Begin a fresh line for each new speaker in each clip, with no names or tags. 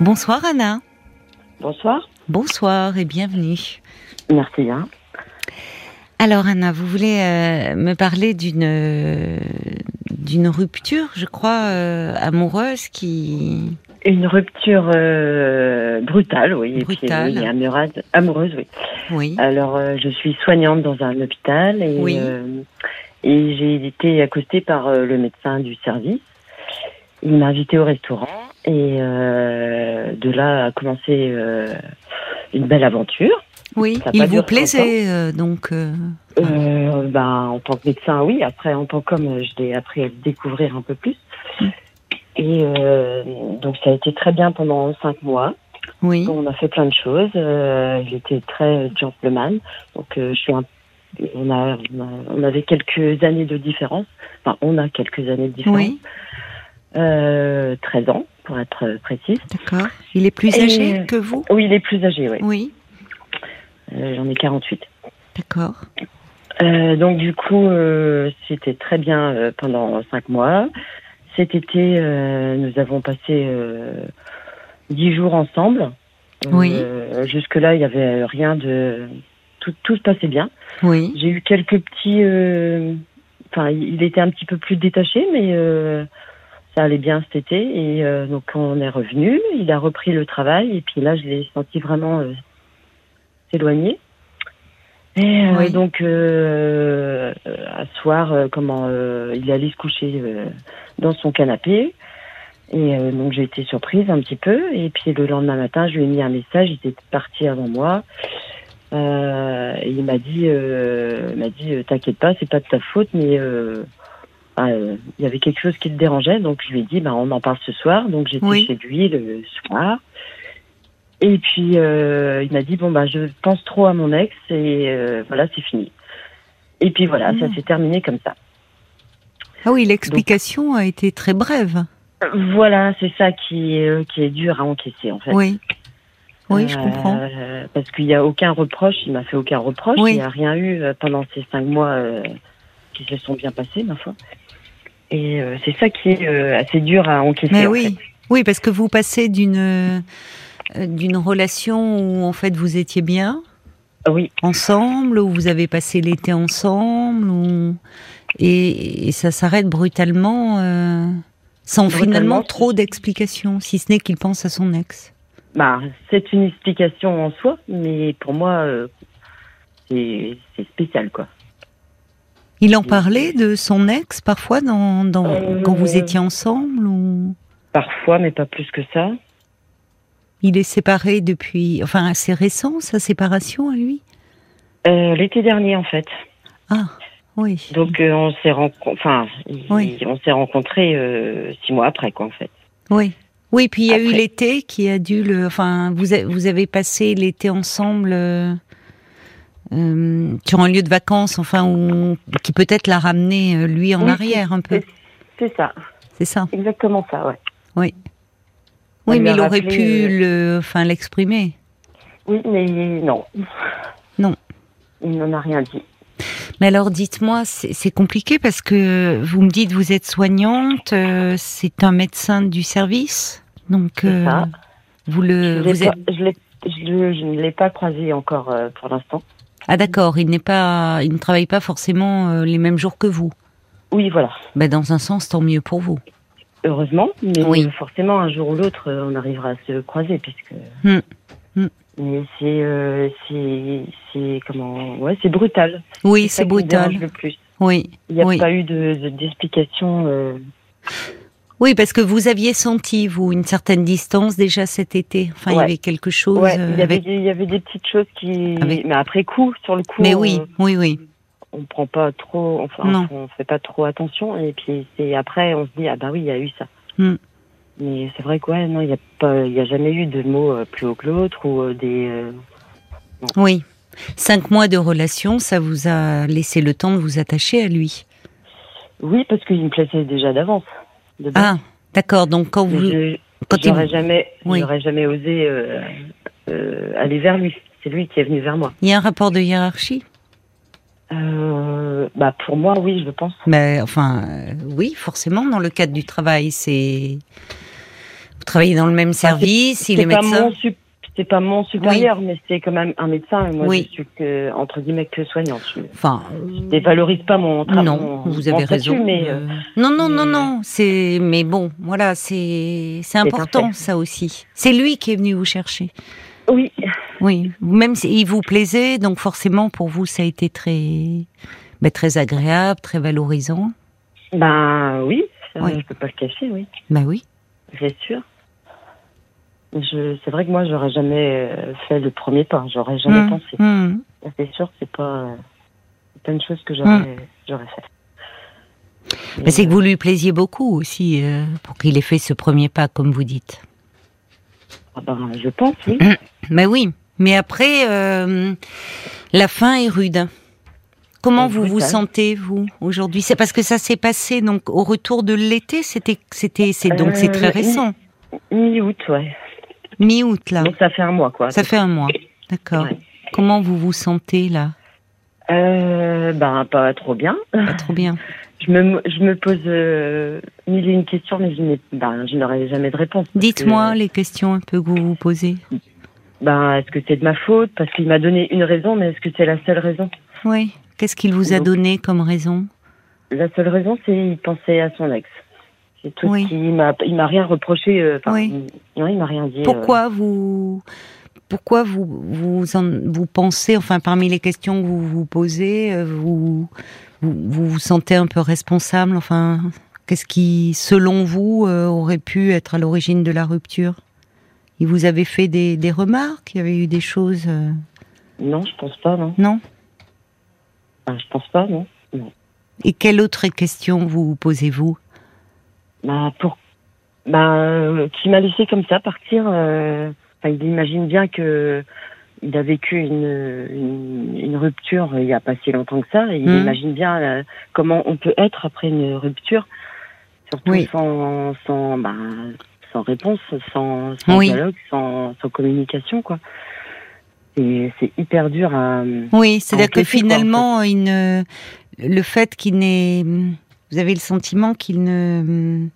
Bonsoir Anna.
Bonsoir.
Bonsoir et bienvenue.
Merci. Hein.
Alors Anna, vous voulez euh, me parler d'une d'une rupture, je crois, euh, amoureuse qui...
Une rupture euh, brutale, oui.
Brutale.
Et puis, amoureuse, amoureuse, oui.
Oui.
Alors, je suis soignante dans un hôpital et,
Oui.
et j'ai été accostée par le médecin du service. Il m'a invité au restaurant et euh, de là a commencé euh, une belle aventure.
Oui, il vous plaisait euh, donc euh,
ben, en tant que médecin, oui. Après, en tant qu'homme, je l'ai appris à le découvrir un peu plus. Et donc, ça a été très bien pendant cinq mois.
oui.
On a fait plein de choses. Euh, J'étais très gentleman. Donc, je suis un... on, a, on, a- on avait quelques années de différence. Enfin, on a quelques années de différence.
Oui,
Euh, 13 ans, pour être précise.
d'accord. Il est plus
Et-
âgé que vous?
Oui, il est plus âgé, oui.
Oui,
Euh, J'en ai 48.
d'accord.
Euh, donc du coup, euh, c'était très bien euh, pendant cinq mois. Cet été, euh, nous avons passé euh, dix jours ensemble.
Oui.
Euh, Jusque-là, il n'y avait rien de... Tout, tout se passait bien.
Oui,
J'ai eu quelques petits... euh, Enfin, il était un petit peu plus détaché, mais euh, ça allait bien cet été. Et euh, donc, on est revenu, il a repris le travail. Et puis là, je l'ai senti vraiment euh, s'éloigner. Et euh,
Oui.
donc, à soir, euh, comment il allait se coucher dans son canapé. Et donc, j'ai été surprise un petit peu. Et puis, le lendemain matin, je lui ai mis un message. Il était parti avant moi. Et il m'a dit, m'a dit, t'inquiète pas, c'est pas de ta faute, mais ah, euh, il y avait quelque chose qui le dérangeait, donc je lui ai dit, bah, on en parle ce soir. Donc j'étais
Oui.
chez lui le soir. Et puis euh, il m'a dit, bon bah je pense trop à mon ex et euh, voilà, c'est fini. Et puis voilà, ça
Mm.
s'est terminé comme ça.
Ah oui, l'explication a été très brève.
Voilà, c'est ça qui est, qui est dur à encaisser en fait.
Oui, oui, je
Euh,
comprends.
Parce qu'il n'y a aucun reproche, il m'a fait aucun reproche.
Oui.
Il n'y a rien eu pendant ces cinq mois euh, qui se sont bien passés, ma foi. Et euh, c'est ça qui est euh, assez dur à encaisser.
Mais
en
oui,
fait.
oui, parce que vous passez d'une euh, d'une relation où en fait vous étiez bien
Oui,
ensemble, où vous avez passé l'été ensemble, où- et, et ça s'arrête brutalement, euh, sans
Brutalement,
finalement trop d'explications, si ce n'est qu'il pense à son ex.
bah, c'est une explication en soi, mais pour moi, euh, c'est c'est spécial, quoi.
Il en parlait de son ex parfois dans, dans-
Euh,
quand vous étiez ensemble ou?
Parfois, mais pas plus que ça.
il est séparé depuis, enfin assez récent sa séparation à lui?
Euh, L'été dernier, en fait.
Ah oui.
Donc, euh, on s'est rencontrés, enfin, il-
Oui.
on s'est rencontrés six mois après, quoi, en fait.
Oui. Oui, puis il y a eu l'été qui a dû le. Enfin, vous, a- vous avez passé l'été ensemble euh, sur un lieu de vacances, enfin, où, qui peut-être l'a ramené euh, lui en
Oui,
arrière un peu.
C'est ça,
C'est ça.
exactement ça, ouais.
Oui.
On
Oui, mais il aurait pu
euh,
le, enfin, l'exprimer.
Oui, mais non.
Non.
Il n'en a rien dit.
Mais alors, dites-moi, c'est compliqué parce que vous me dites vous êtes soignante, euh, c'est un médecin du service, donc euh,
ça.
vous
Je,
le,
l'ai
vous êtes.
pas- je, je je ne l'ai pas croisé encore euh, pour l'instant.
Ah d'accord, il n'est pas, il ne travaille pas forcément euh, les mêmes jours que vous.
Oui, voilà.
Ben, dans un sens, tant mieux pour vous.
Heureusement, mais
Oui.
forcément, un jour ou l'autre, euh, on arrivera à se croiser, puisque.
Hmm. Hmm.
Mais c'est, euh, c'est, comment Ouais, c'est brutal.
Oui, c'est brutal.
le plus.
Oui,
Il n'y a
oui.
pas eu de, de- d'explication. euh,
Oui, parce que vous aviez senti, vous, une certaine distance déjà cet été. Enfin, il y avait quelque chose
Ouais,
euh,
il y avait,
avec...
il y avait des petites choses qui.
Avec-
Mais après coup, sur le coup.
Mais oui,
euh,
oui, oui.
on prend pas trop, enfin,
Non.
on fait pas trop attention. Et puis c'est après, on se dit ah bah oui, il y a eu ça.
Hmm.
Mais c'est vrai que ouais, non, il y a pas, il y a jamais eu de mots euh, plus haut que l'autre ou des.
Oui. Cinq mois de relation, ça vous a laissé le temps de vous attacher à lui?
Oui, parce qu'il me plaisait déjà d'avance.
Ah, d'accord. Donc quand vous,
je-
quand
j'aurais jamais,
Oui.
j'aurais jamais osé euh, euh, aller vers lui. C'est lui qui est venu vers moi.
il y a un rapport de hiérarchie?
Euh, bah pour moi, oui, je pense.
Mais enfin, euh, oui, forcément, dans le cadre du travail, c'est travaillez dans le même service, il est, médecin?
C'est pas mon supérieur, mais c'est quand même un médecin. Et moi, je suis que, entre guillemets que soignante. Je, enfin, je dévalorise pas mon travail.
Non, vous avez raison. mais, euh, non, non, non, non. C'est, mais bon, voilà, c'est, c'est important ça aussi. C'est lui qui est venu vous chercher.
Oui.
Oui. Même s'il vous plaisait, donc forcément pour vous ça a été très, ben, très agréable, très valorisant.
Ben oui, oui. je peux pas le cacher, oui.
Ben oui.
C'est sûr. C'est vrai que moi, j'aurais jamais euh, fait le premier pas. J'aurais jamais mmh. pensé. Mmh. C'est sûr, c'est pas, pas une chose que j'aurais mmh. j'aurais fait.
Mais c'est que vous lui plaisiez beaucoup aussi euh, pour qu'il ait fait ce premier pas, comme vous dites.
Ah ben, je pense, oui.
Mais oui. Mais après, euh, la fin est rude. Comment vous vous sentez vous aujourd'hui? C'est parce que ça s'est passé donc au retour de l'été. C'était, c'était, c'est donc c'est très récent.
Mi-août, ouais.
Mi-août, là.
Donc ça fait un mois, quoi.
Ça fait un mois, d'accord. Comment vous vous sentez, là?
Euh, Ben, pas trop bien.
Pas trop bien.
je, me, je me pose euh, mille et une questions, mais je, ben, je n'aurai jamais de réponse.
Dites-moi les questions un peu que vous vous posez.
Ben, est-ce que c'est de ma faute? Parce qu'il m'a donné une raison, mais est-ce que c'est la seule raison?
Oui. Qu'est-ce qu'il vous a donné comme raison?
La seule raison, c'est qu'il pensait à son ex. C'est tout oui. il m'a, il m'a rien reproché. Euh, oui. Il, non, il m'a rien dit.
Pourquoi euh. vous, pourquoi vous, vous, vous pensez, enfin, parmi les questions que vous vous posez, euh, vous, vous, vous sentez un peu responsable, enfin, qu'est-ce qui, selon vous, aurait pu être à l'origine de la rupture? Il vous avait fait des, des remarques? Il y avait eu des choses
Non, je pense pas, non.
Non?
Ben, je pense pas, non. non.
Et quelle autre question vous posez-vous?
Bah, pour, bah, qui m'a laissé comme ça partir. Euh, il imagine bien que il a vécu une, une, rupture il n'y a pas si longtemps que ça. Et il mmh. imagine bien euh, comment on peut être après une rupture, surtout sans, sans, bah, sans réponse, sans, sans dialogue, sans, sans communication, quoi. C'est hyper dur à.
Oui, c'est-à-dire que finalement, une, le fait qu'il n'ait vous avez le sentiment qu'il ne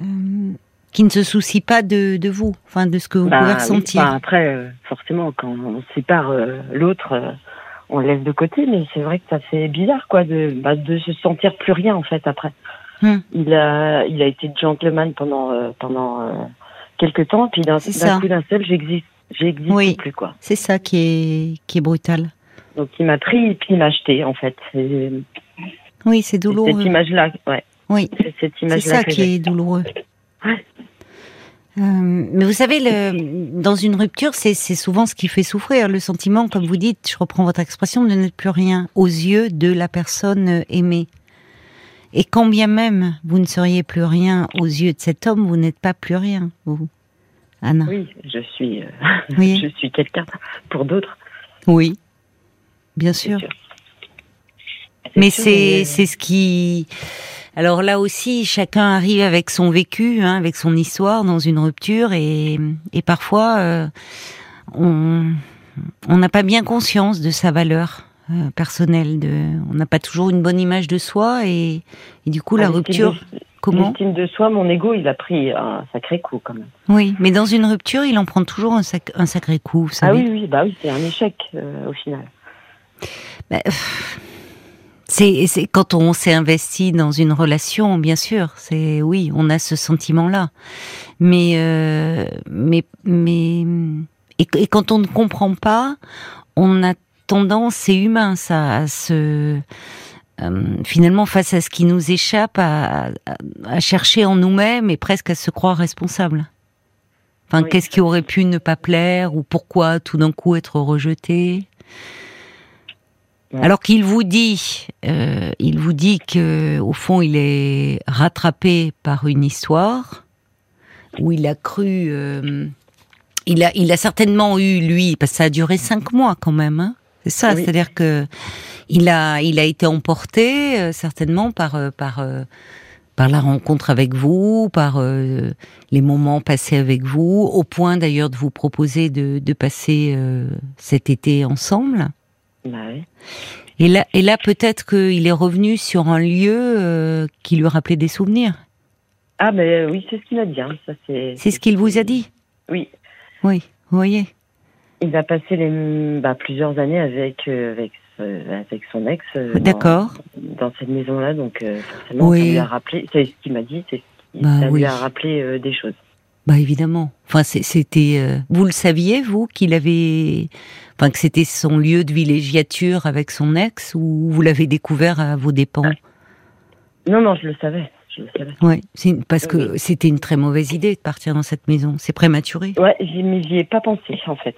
euh, ne se soucie pas de, de, vous, enfin de ce que vous bah pouvez ressentir?
après, euh, forcément, quand on sépare euh, l'autre, on le laisse de côté, mais c'est vrai que ça fait bizarre, quoi, de bah, de se sentir plus rien en fait après. Hum. Il a il a été gentleman pendant pendant quelques temps, puis d'un coup d'un seul, j'existe j'existe oui, plus quoi.
C'est ça qui est qui est brutal.
Donc il m'a pris et puis il m'a acheté en fait.
Oui, c'est douloureux.
Cette image-là, ouais.
Oui. C'est ça qui est douloureux. Ouais. Euh, mais vous savez, le, dans une rupture, c'est souvent ce qui fait souffrir. Le sentiment, comme vous dites, je reprends votre expression, de n'être plus rien aux yeux de la personne aimée. Et quand bien même vous ne seriez plus rien aux yeux de cet homme, vous n'êtes pas plus rien, vous,
Anna. Oui, je suis, euh, oui. je suis quelqu'un pour d'autres.
Oui, bien sûr. sûr. Mais c'est c'est ce qui. Alors là aussi, chacun arrive avec son vécu, hein, avec son histoire dans une rupture, et, et parfois euh, on on n'a pas bien conscience de sa valeur euh, personnelle. De, on n'a pas toujours une bonne image de soi, et, et du coup la rupture. Comment
L'estime de soi, mon ego, il a pris un sacré coup quand même.
Oui, mais dans une rupture, il en prend toujours un, sac, un sacré coup. Vous ah
savez. Ah oui, oui, bah oui, c'est un échec euh, au final.
Bah, c'est quand on s'est investi dans une relation, bien sûr. C'est oui, on a ce sentiment-là. Mais euh, mais mais et, quand on ne comprend pas, on a tendance, c'est humain, ça, à se euh, finalement face à ce qui nous échappe, à, à, chercher en nous-mêmes et presque à se croire responsable. Enfin, qu'est-ce qui aurait pu ne pas plaire ou pourquoi tout d'un coup être rejeté? Alors qu'il vous dit, euh, il vous dit que au fond il est rattrapé par une histoire où il a cru, euh, il a, il a certainement eu lui, parce que ça a duré cinq mois quand même. Hein c'est ça, c'est-à-dire que il a, il a été emporté euh, certainement par, euh, par, euh, par la rencontre avec vous, par les moments passés avec vous, au point d'ailleurs de vous proposer de, de passer cet été ensemble.
Bah
et là, et là peut-être qu'il est revenu sur un lieu euh, qui lui rappelait des souvenirs.
Ah, ben oui, c'est ce qu'il a dit. Hein. Ça, c'est,
C'est ce qu'il vous a dit
Oui.
Oui, vous voyez.
Il a passé les, bah, plusieurs années avec, euh, avec, euh, avec son ex. euh, dans-
D'accord.
Dans, cette maison-là, donc euh, forcément,
Oui.
ça lui a rappelé. C'est ce qu'il m'a dit. C'est,
Bah
ça
oui.
lui a rappelé euh, des choses.
Bah évidemment. Enfin, c'était. euh, vous le saviez vous qu'il avait, enfin que c'était son lieu de villégiature avec son ex ou vous l'avez découvert à vos dépens?
Non, non, je le savais. Je le savais.
Oui, c'est parce que c'était une très mauvaise idée de partir dans cette maison. C'est prématuré.
Ouais, j'y, mais j'y ai pas pensé en fait.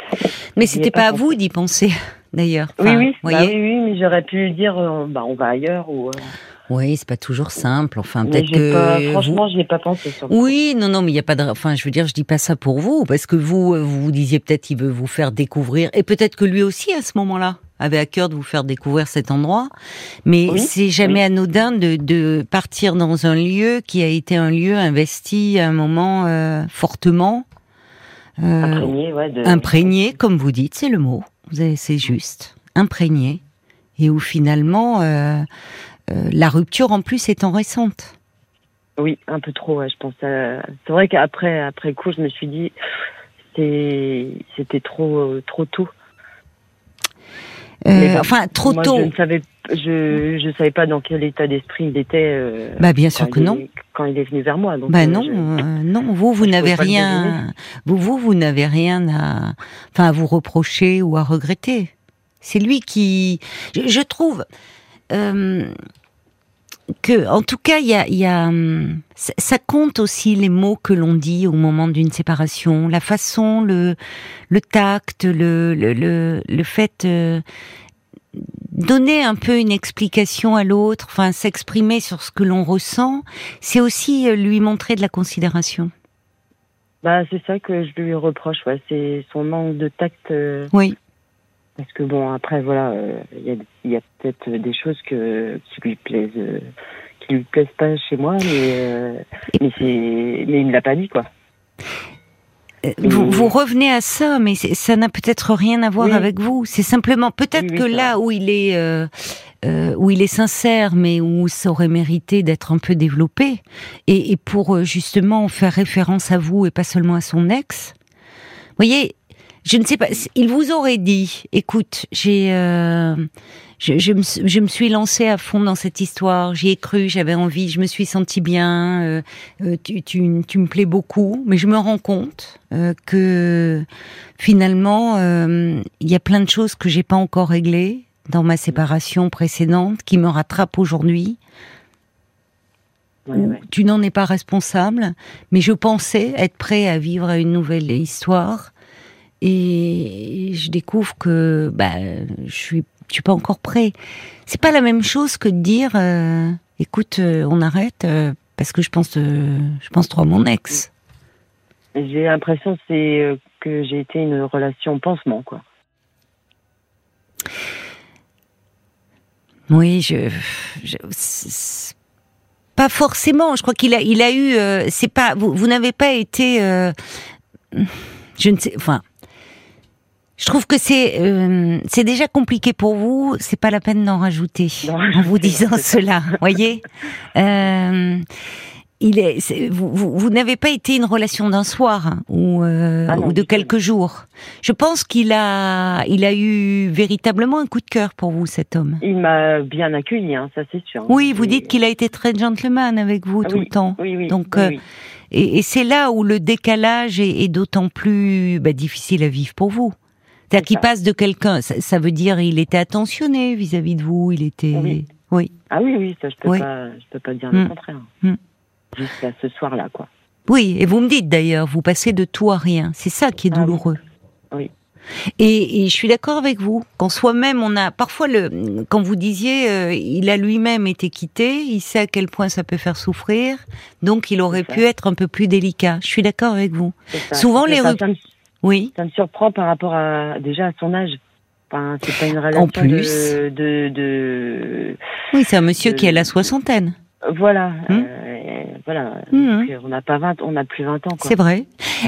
Mais c'était
pas
pas à vous d'y penser, d'ailleurs.
oui,
Enfin,
oui,
vous
bah oui, oui, mais j'aurais pu dire, euh, bah on va ailleurs ou. euh,
Oui, c'est pas toujours simple. Enfin, peut-être que
pas,
vous-
franchement, j'y ai pas pensé. Sur.
Oui, non, non, mais il y a pas de. Enfin, je veux dire, je dis pas ça pour vous, parce que vous, euh, vous vous disiez peut-être qu'il veut vous faire découvrir, et peut-être que lui aussi à ce moment-là avait à cœur de vous faire découvrir cet endroit. Mais
Oui,
c'est jamais anodin de, de partir dans un lieu qui a été un lieu investi à un moment euh, fortement euh,
Imprégné, ouais. De...
imprégné, comme vous dites, c'est le mot. C'est juste imprégné, et où finalement euh, la rupture en plus étant récente.
Oui, un peu trop. Ouais, je pense. à- C'est vrai qu'après, après coup, je me suis dit, c'était trop, euh, trop tôt.
Euh, enfin, trop
Moi,
tôt.
Je ne savais, je, je savais pas dans quel état d'esprit il était. euh,
Bah bien
quand
sûr que
il
non.
est- Quand il est venu vers moi. Donc,
Bah
euh,
non,
je-
euh, non, vous vous n'avez rien, vous vous vous n'avez rien à, enfin à vous reprocher ou à regretter. C'est lui qui, je, je trouve euh, que, en tout cas, il y a, il y a, ça, compte aussi les mots que l'on dit au moment d'une séparation, la façon, le, le tact, le, le, le, le fait. euh, donner un peu une explication à l'autre, enfin s'exprimer sur ce que l'on ressent, c'est aussi euh, lui montrer de la considération.
Bah, c'est ça que je lui reproche. Ouais, c'est son manque de tact. euh,
Oui.
Parce que bon, après, voilà, euh, il y a, peut-être des choses que, qui lui plaisent, euh, qui lui plaisent pas chez moi, mais, euh, mais il me l'a pas dit, quoi.
Vous, vous revenez à ça, mais ça n'a peut-être rien à voir
Oui.
avec vous. C'est simplement peut-être
Oui,
que là où il est, euh, euh, où il est sincère, mais où ça aurait mérité d'être un peu développé, et, et pour justement faire référence à vous et pas seulement à son ex. Vous voyez, je ne sais pas. Il vous aurait dit, écoute, j'ai, euh, je, je, me, je me suis lancée à fond dans cette histoire. J'y ai cru, j'avais envie, je me suis sentie bien. euh, euh, tu, tu, tu me plais beaucoup, mais je me rends compte euh, que finalement, euh, il y a plein de choses que j'ai pas encore réglées dans ma séparation précédente qui me rattrapent aujourd'hui.
Ouais,
où
ouais.
Tu n'en es pas responsable, mais je pensais être prêt à vivre une nouvelle histoire. Et je découvre que bah, je suis, je suis pas encore prêt. C'est pas la même chose que de dire, euh, écoute, euh, on arrête euh, parce que je pense, je pense trop à mon ex.
J'ai l'impression que c'est que j'ai été une relation pansement, quoi.
Oui, je, je- pas forcément. Je crois qu'il a, il a eu. c'est pas. Vous, vous n'avez pas été. je ne sais. Enfin. Je trouve que c'est euh, c'est déjà compliqué pour vous. C'est pas la peine d'en rajouter en vous disant cela. Voyez. Euh, il est. vous vous, vous n'avez pas été une relation d'un soir hein, ou euh,
Ah non,
ou de quelques jours. Je pense qu'il a il a eu véritablement un coup de cœur pour vous cet homme.
Il m'a bien accueilli, hein, ça c'est sûr.
Oui, vous dites qu'il a été très gentleman avec vous
Ah
tout
oui,
le temps.
Oui, oui.
Donc, euh. Et, et c'est là où le décalage est, est d'autant plus bah, difficile à vivre pour vous. C'est-à-dire
C'est
qu'il passe de quelqu'un, ça, ça veut dire il était attentionné vis-à-vis de vous, il était...
Oui.
oui.
Ah oui, oui, ça je peux
Oui.
pas, je peux pas dire
Mm.
le contraire.
Mm.
Jusqu'à ce soir-là, quoi.
Oui, et vous me dites d'ailleurs, vous passez de tout à rien. C'est ça qui est
Ah oui.
douloureux.
Oui.
Et, et je suis d'accord avec vous. Qu'en soi-même, on a parfois le, quand vous disiez, euh, il a lui-même été quitté, il sait à quel point ça peut faire souffrir, donc il aurait pu être un peu plus délicat. Je suis d'accord avec vous. Souvent, les Oui.
ça me surprend par rapport à déjà à son âge. Enfin, c'est pas une relation
plus.
de, de, de
Oui, c'est un monsieur
Euh,
qui a la soixantaine.
voilà,
Hmm.
euh, voilà.
Hmm.
Euh, on n'a pas 20, on n'a plus 20 ans.
C'est vrai.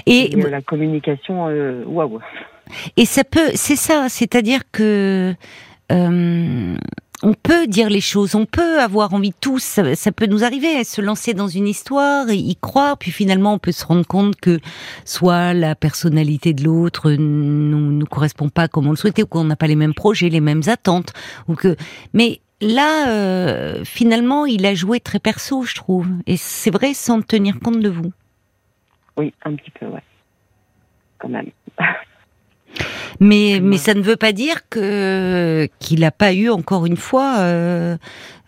Et,
Et, euh, la communication, waouh.
et ça peut, c'est ça, c'est-à-dire que euh, on peut dire les choses, on peut avoir envie tous, ça, peut nous arriver, se lancer dans une histoire, y croire, puis finalement on peut se rendre compte que soit la personnalité de l'autre ne nous, correspond pas comme on le souhaitait, ou qu'on n'a pas les mêmes projets, les mêmes attentes, ou que. Mais là, euh, finalement, il a joué très perso, je trouve, et c'est vrai sans tenir compte de vous.
Oui, un petit peu, ouais, quand même.
Mais, mais ça ne veut pas dire que qu'il n'a pas eu encore une fois euh,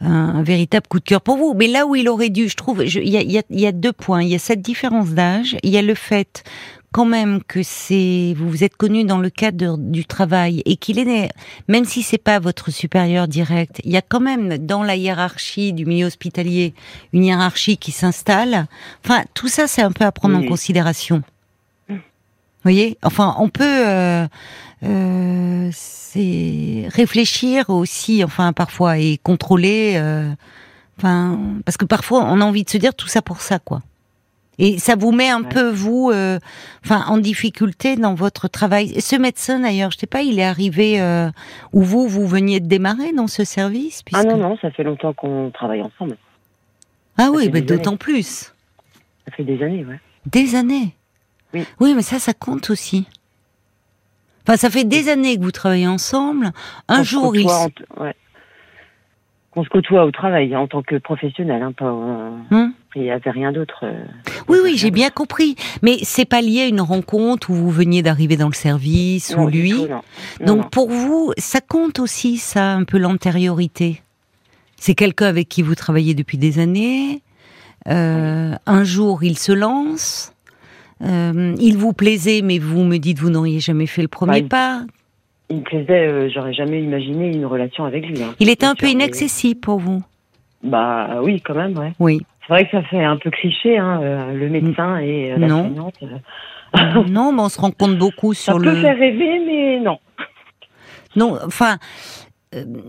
un, véritable coup de cœur pour vous. Mais là où il aurait dû, je trouve, il y a, y, a, y a, deux points. Il y a cette différence d'âge. Il y a le fait quand même que c'est vous vous êtes connu dans le cadre du travail et qu'il est même si c'est pas votre supérieur direct, il y a quand même dans la hiérarchie du milieu hospitalier une hiérarchie qui s'installe. Enfin, tout ça c'est un peu à prendre en considération voyez Enfin, on peut euh, euh, réfléchir aussi, enfin, parfois, et contrôler. Euh, enfin, parce que parfois, on a envie de se dire tout ça pour ça, quoi. Et ça vous met un peu, vous, euh, enfin, en difficulté dans votre travail. Ce médecin, d'ailleurs, je sais pas, il est arrivé euh, où vous, vous veniez de démarrer dans ce service
Ah non, non, ça fait longtemps qu'on travaille ensemble.
Ah oui, mais d'autant plus.
Ça fait des années, ouais.
Des années oui. mais ça, ça compte aussi. Enfin, ça fait des années que vous travaillez ensemble. Un jour, il.
On se côtoie au travail en tant que professionnel, hein, pas. Hum il n'y avait rien d'autre. Euh,
oui, oui, j'ai bien compris. Mais c'est pas lié à une rencontre où vous veniez d'arriver dans le service ou lui. Donc pour vous, ça compte aussi, ça, un peu l'antériorité. C'est quelqu'un avec qui vous travaillez depuis des années. Euh, un jour, il se lance. Euh, il vous plaisait, mais vous me dites vous n'auriez jamais fait le premier bah, pas.
Il me plaisait, euh, j'aurais jamais imaginé une relation avec lui. Hein.
Il était un peu inaccessible pour vous.
Bah oui, quand même, ouais.
Oui.
C'est vrai que ça fait un peu cliché, hein, euh, le médecin et la non.
non, mais on se rend compte beaucoup sur le.
Ça peut faire rêver, mais non.
Non, enfin.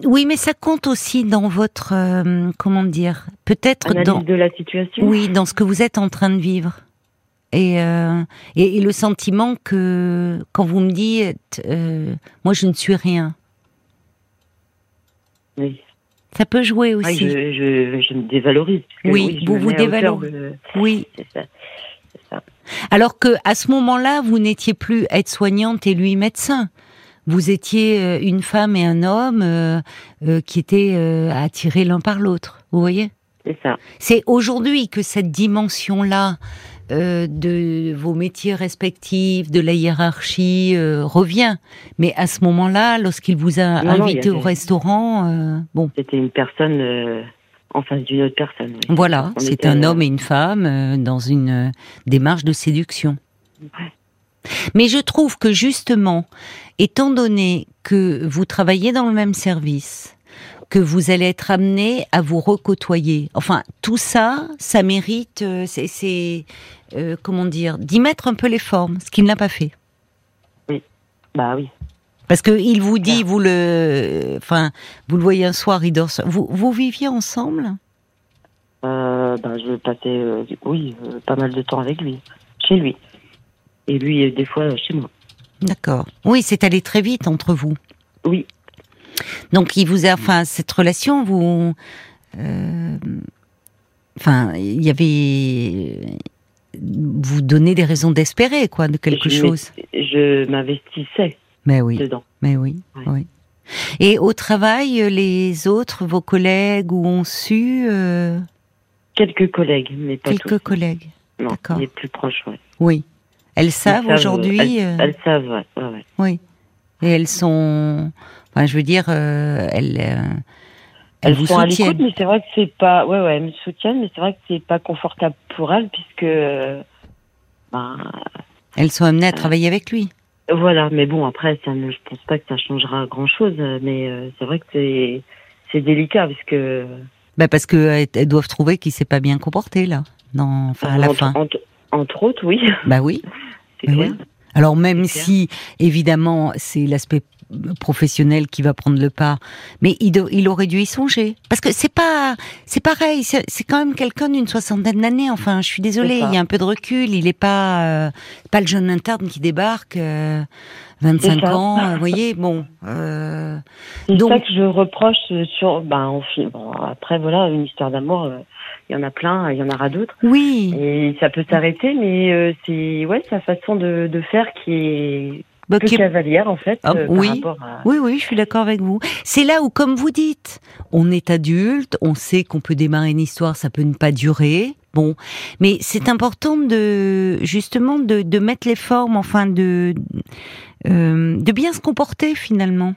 oui, mais ça compte aussi dans votre, comment dire, peut-être dans
de la situation.
Oui, dans ce que vous êtes en train de vivre. Euh, et, et, le sentiment que quand vous me dites euh, moi je ne suis rien.
Oui.
Ça peut jouer aussi.
je, je, je, me dévalorise
oui, vous vous dévalorisez oui. C'est ça, ça, alors que à ce moment-là vous n'étiez plus aide-soignante et lui médecin. Vous étiez euh, une femme et un homme euh, qui étaient attirés l'un par l'autre. Vous voyez?
C'est ça.
C'est aujourd'hui que cette dimension là euh, de vos métiers respectifs, de la hiérarchie euh, revient. Mais à ce moment-là, lorsqu'il vous a invité au restaurant, euh, bon.
C'était une personne en face d'une autre personne.
Voilà, c'est un homme et une femme dans une démarche de séduction. Mais je trouve que justement, étant donné que vous travaillez dans le même service, que vous allez être amené à vous recôtoyer. Enfin, tout ça, ça mérite, euh, c'est, euh, comment dire, d'y mettre un peu les formes, ce qu'il n'a pas fait.
Oui, bah oui.
Parce que il vous dit, vous le, enfin, vous le voyez un soir, il dort. Vous, vous viviez ensemble?
Euh, ben, je passais, oui, pas mal de temps avec lui, chez lui, et lui des fois chez moi.
D'accord. Oui, c'est allé très vite entre vous.
Oui,
donc, il vous a, enfin, cette relation, vous, euh, enfin, il y avait, vous donnez des raisons d'espérer, quoi, de quelque chose.
Je m'investissais.
Mais oui.
Dedans.
Mais oui, oui. Et au travail, les autres, vos collègues, ou ont su euh,
Quelques collègues, mais pas
Quelques collègues. D'accord.
Les plus proches, oui.
Oui. Elles savent aujourd'hui.
Elles, elles, savent, ouais, ouais.
Oui. Et elles sont je veux dire, euh, elles, euh,
elles, vous sont soutiennent. mais c'est vrai que c'est pas, ouais, ouais, elles me soutiennent, mais c'est vrai que c'est pas confortable pour elles puisque, ben,
elles sont amenées à travailler avec lui.
Voilà, mais bon, après, ça ne, je pense pas que ça changera grand chose, mais euh, c'est vrai que c'est, c'est délicat parce que.
Bah parce que elles doivent trouver qu'il s'est pas bien comporté là, non, enfin à la fin.
Entre, autres, oui.
Bah oui.
c'est clair.
Alors même si, évidemment, c'est l'aspect professionnel qui va prendre le pas, mais il, il aurait dû y songer. Parce que c'est pas, c'est pareil, c'est quand même quelqu'un d'une soixantaine d'années. Enfin, je suis désolée, il y a un peu de recul. Il est pas, euh, pas le jeune interne qui débarque. 25 euh, ans, vous voyez, bon.
Euh, c'est donc... ça que je reproche sur, ben, bon, après voilà, une histoire d'amour, il y en a plein, il y en aura d'autres.
Oui.
Et ça peut s'arrêter, mais c'est ouais sa façon de, de faire qui est bah, cavalière en fait.
Ah, euh, oui, oui, oui, je suis d'accord avec vous. C'est là où, comme vous dites, on est adulte, on sait qu'on peut démarrer une histoire, ça peut ne pas durer. Bon, mais c'est important de justement de, de, mettre les formes, enfin de euh, de bien se comporter finalement.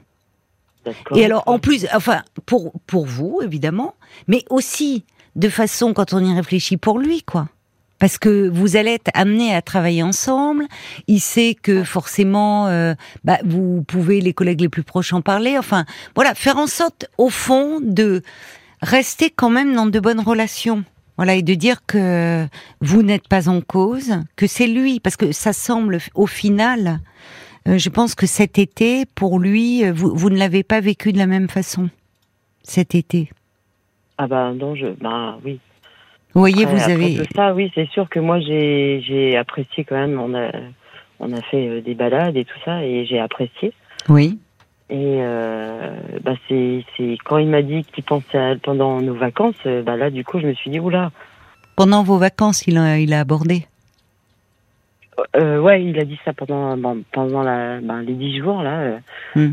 Et alors, en plus, enfin, pour pour vous évidemment, mais aussi de façon quand on y réfléchit pour lui, quoi parce que vous allez être amenés à travailler ensemble. Il sait que forcément, euh, bah, vous pouvez les collègues les plus proches en parler. Enfin, voilà, faire en sorte, au fond, de rester quand même dans de bonnes relations. Voilà, et de dire que vous n'êtes pas en cause, que c'est lui, parce que ça semble, au final, euh, je pense que cet été, pour lui, euh, vous, ne l'avez pas vécu de la même façon, cet été.
Ah bah non, je, bah oui,
vous voyez, vous avez.
ça, oui, c'est sûr que moi j'ai j'ai apprécié quand même. On a on a fait euh, des balades et tout ça et j'ai apprécié.
Oui.
Et euh, bah c'est c'est quand il m'a dit qu'il pensait à pendant nos vacances, euh, bah là du coup je me suis dit oula.
Pendant vos vacances, il a il a abordé?
Euh, ouais, il a dit ça pendant pendant la ben, les dix jours là. Hmm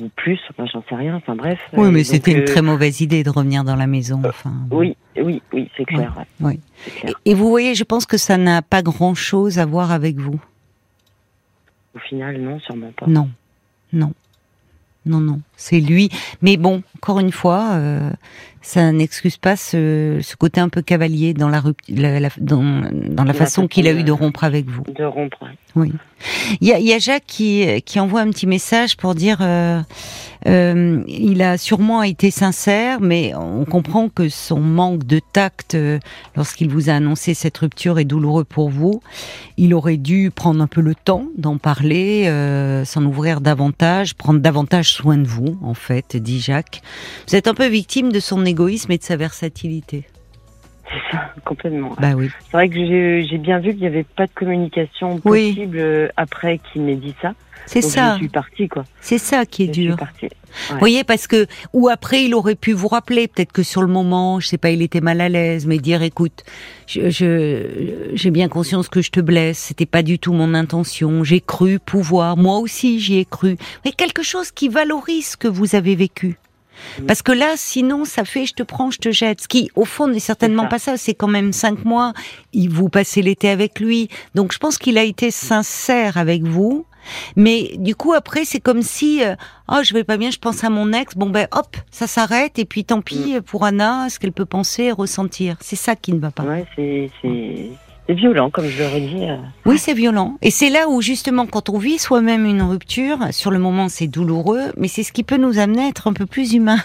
ou plus, enfin j'en sais rien, enfin bref.
Oui, mais c'était une euh, très mauvaise idée de revenir dans la maison. Enfin,
oui, oui, oui, c'est clair.
Oui. Et, vous voyez, je pense que ça n'a pas grand-chose à voir avec vous.
Au final, non, sûrement pas.
Non, non non, non, c'est lui. Mais bon, encore une fois, euh, ça n'excuse pas ce, côté un peu cavalier dans la, dans, la façon qu'il a eu de rompre avec vous.
De rompre.
Oui. Il y a, Jacques qui, qui envoie un petit message pour dire euh, euh, il a sûrement été sincère, mais on comprend que son manque de tact euh, lorsqu'il vous a annoncé cette rupture est douloureux pour vous. Il aurait dû prendre un peu le temps d'en parler, euh, s'en ouvrir davantage, prendre davantage soin de vous, en fait, dit Jacques. Vous êtes un peu victime de son égoïsme et de sa versatilité.
C'est ça, complètement.
Bah oui.
C'est vrai que j'ai bien vu qu'il n'y avait pas de communication possible après qu'il m'ait dit ça.
C'est ça.
Je suis partie, quoi.
C'est ça qui est dur. Vous voyez, parce que, ou après, il aurait pu vous rappeler, peut-être que sur le moment, je sais pas, il était mal à l'aise, mais dire, écoute, je, j'ai bien conscience que je te blesse, c'était pas du tout mon intention, j'ai cru pouvoir, moi aussi j'y ai cru. Mais quelque chose qui valorise ce que vous avez vécu. Parce que là, sinon, ça fait je te prends, je te jette. Ce qui, au fond, n'est certainement pas ça. C'est quand même cinq mois. Il vous passez l'été avec lui. Donc, je pense qu'il a été sincère avec vous. Mais du coup, après, c'est comme si, euh, oh, je vais pas bien, je pense à mon ex. Bon ben, hop, ça s'arrête. Et puis, tant pis mm. pour Anna, ce qu'elle peut penser, ressentir. C'est ça qui ne va pas.
Ouais, c'est c'est violent, comme je l'aurais dit. Euh.
Oui, c'est violent. Et c'est là où, justement, quand on vit soi-même une rupture, sur le moment, c'est douloureux, mais c'est ce qui peut nous amener à être un peu plus humain.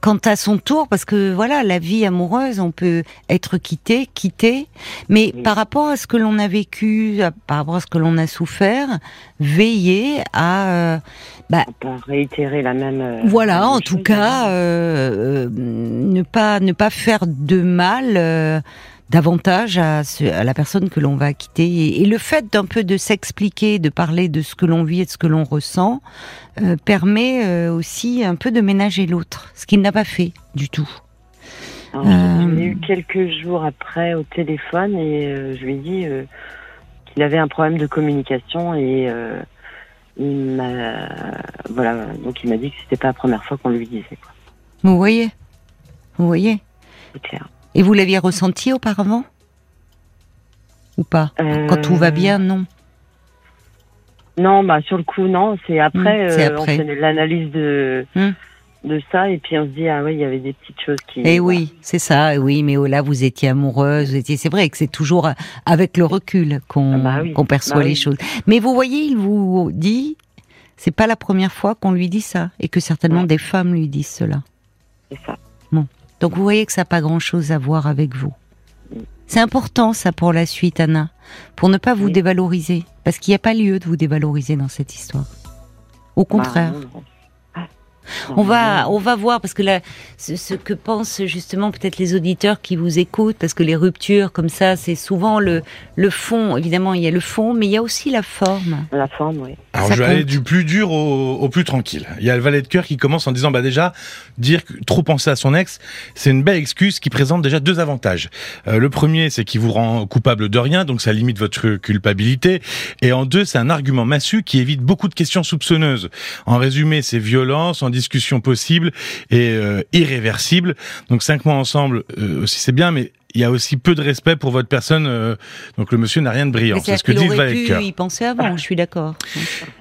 Quant à son tour, parce que voilà, la vie amoureuse, on peut être quitté, quitté, mais par rapport à ce que l'on a vécu, par rapport à ce que l'on a souffert, veiller à euh,
bah, pas réitérer la même. Euh,
voilà, en tout cas, euh, ne pas ne pas faire de mal davantage à, à, la personne que l'on va quitter. Et, le fait d'un peu de s'expliquer, de parler de ce que l'on vit et de ce que l'on ressent, euh, permet euh, aussi un peu de ménager l'autre, ce qu'il n'a pas fait du tout.
Euh... Je eu quelques jours après au téléphone et euh, je lui ai dit qu'il avait un problème de communication et il m'a voilà donc il m'a dit que c'était pas la première fois qu'on lui disait quoi.
Vous voyez, vous voyez?
C'est clair.
Et vous l'aviez ressenti auparavant Ou pas Quand tout va bien, non
Non, bah sur le coup, non. C'est après, euh, on fait l'analyse de, hmm. de ça et puis on se dit, ah oui, il y avait des petites choses qui...
Eh oui, c'est ça, oui, mais oh là, vous étiez amoureuse, étiez... c'est vrai que c'est toujours avec le recul qu'on ah bah perçoit bah les choses. Mais vous voyez, il vous dit, c'est pas la première fois qu'on lui dit ça, et que certainement des femmes lui disent cela.
C'est ça.
Donc vous voyez que ça n'a pas grand-chose à voir avec vous. C'est important ça pour la suite, Anna, pour ne pas vous
Oui.
dévaloriser, parce qu'il n'y a pas lieu de vous dévaloriser dans cette histoire. Au contraire.
Bah, non, non. Ah.
On va,
non.
on va voir parce que là, ce, ce que pensent justement peut-être les auditeurs qui vous écoutent, parce que les ruptures comme ça, c'est souvent le le fond. Évidemment, il y a le fond, mais il y a aussi la forme.
La forme, oui.
Alors
Ça
je vais aller
compte.
du plus dur au, au plus tranquille. Il y a le valet de cœur qui commence en disant bah déjà dire trop penser à son ex, c'est une belle excuse qui présente déjà deux avantages. Euh, le premier, c'est qu'il vous rend coupable de rien, donc ça limite votre culpabilité. Et en deux, c'est un argument massu qui évite beaucoup de questions soupçonneuses. En résumé, c'est violence, en discussion possible et euh, irréversible. Donc cinq mois ensemble euh, aussi c'est bien, mais il y a aussi peu de respect pour votre personne. euh, donc le monsieur n'a rien de brillant. C'est ce que dit cœur.
y penser avant. Je suis d'accord.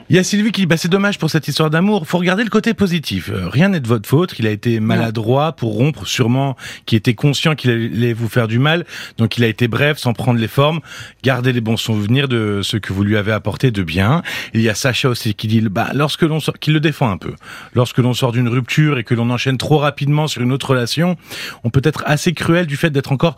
Il y a Sylvie qui dit bah, c'est dommage pour cette histoire d'amour. Faut regarder le côté positif. Euh, rien n'est de votre faute. Il a été maladroit pour rompre, sûrement, qui était conscient qu'il allait vous faire du mal. Donc il a été bref, sans prendre les formes. Gardez les bons souvenirs de ce que vous lui avez apporté de bien. Il y a Sacha aussi qui dit bah lorsque l'on sort, qui le défend un peu. Lorsque l'on sort d'une rupture et que l'on enchaîne trop rapidement sur une autre relation, on peut être assez cruel du fait d'être encore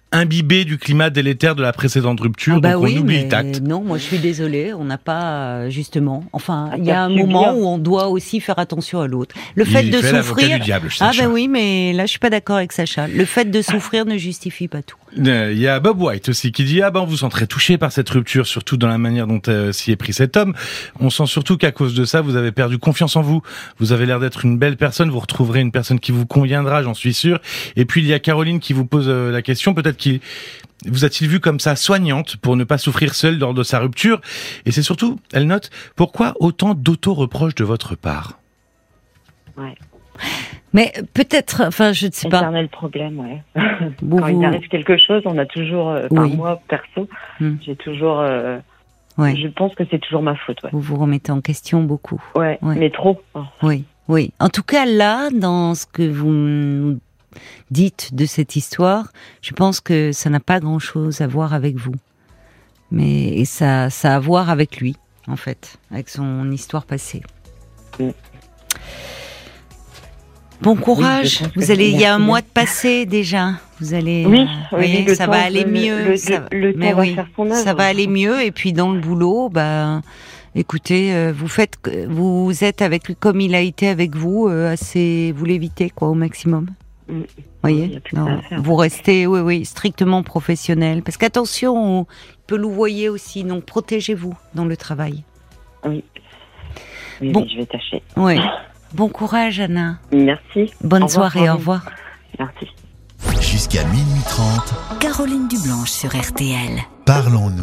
imbibé du climat délétère de la précédente rupture.
Ah bah
donc
oui,
on oublie le tact.
non, moi je suis désolée, on n'a pas euh, justement. Enfin,
Ah,
il y a un moment
bien.
où on doit aussi faire attention à l'autre. Le fait
Il
de
fait
souffrir.
du diable,
Ah ben oui, mais là je suis pas d'accord avec Sacha. Le fait de souffrir ne justifie pas tout.
Euh, Il y a Bob White aussi qui dit ah ben vous sent très touché par cette rupture, surtout dans la manière dont euh, s'y est pris cet homme. On sent surtout qu'à cause de ça vous avez perdu confiance en vous. Vous avez l'air d'être une belle personne. Vous retrouverez une personne qui vous conviendra, j'en suis sûr. Et puis il y a Caroline qui vous pose euh, la question peut-être qu'il vous a-t-il vu comme ça soignante pour ne pas souffrir seule lors de sa rupture? Et c'est surtout, elle note, pourquoi autant d'auto-reproches de votre part?
Ouais.
Mais peut-être, enfin je ne sais pas.
Éternel problème, ouais.
Vous,
Quand il
vous-
arrive quelque chose, on a toujours, euh,
Oui.
moi perso,
Hmm.
j'ai toujours, euh,
Ouais.
je pense que c'est toujours ma faute, ouais.
vous vous remettez en question beaucoup.
Ouais,
Ouais.
mais trop. Oh.
Oui, oui. En tout cas, là, dans ce que vous dites de cette histoire, je pense que ça n'a pas grand-chose à voir avec vous. Mais et ça, ça a à voir avec lui, en fait, avec son histoire passée.
Mm.
Bon courage. vous allez, il y a un mois de passé déjà. Vous allez,
Oui,
euh,
oui,
voyez, ça va aller
le-
mieux.
le-
ça,
le-
mais
va
oui,
faire son œuvre.
ça va aller mieux. Et puis dans le boulot, bah, écoutez, euh, vous faites, vous êtes avec lui comme il a été avec vous, euh, assez, vous l'évitez quoi au maximum. Voyez, Non, vous restez, oui, oui, strictement professionnel. Parce qu'attention, on peut louvoyer aussi. Donc protégez-vous dans le travail.
Oui. Oui,
Bon.
oui, je vais tâcher.
Oui. Bon courage, Anna.
Merci.
Bonne
Au revoir,
soirée. Au revoir.
Merci.
Jusqu'à minuit 30,
Caroline Dublanche sur RTL.
parlons-nous.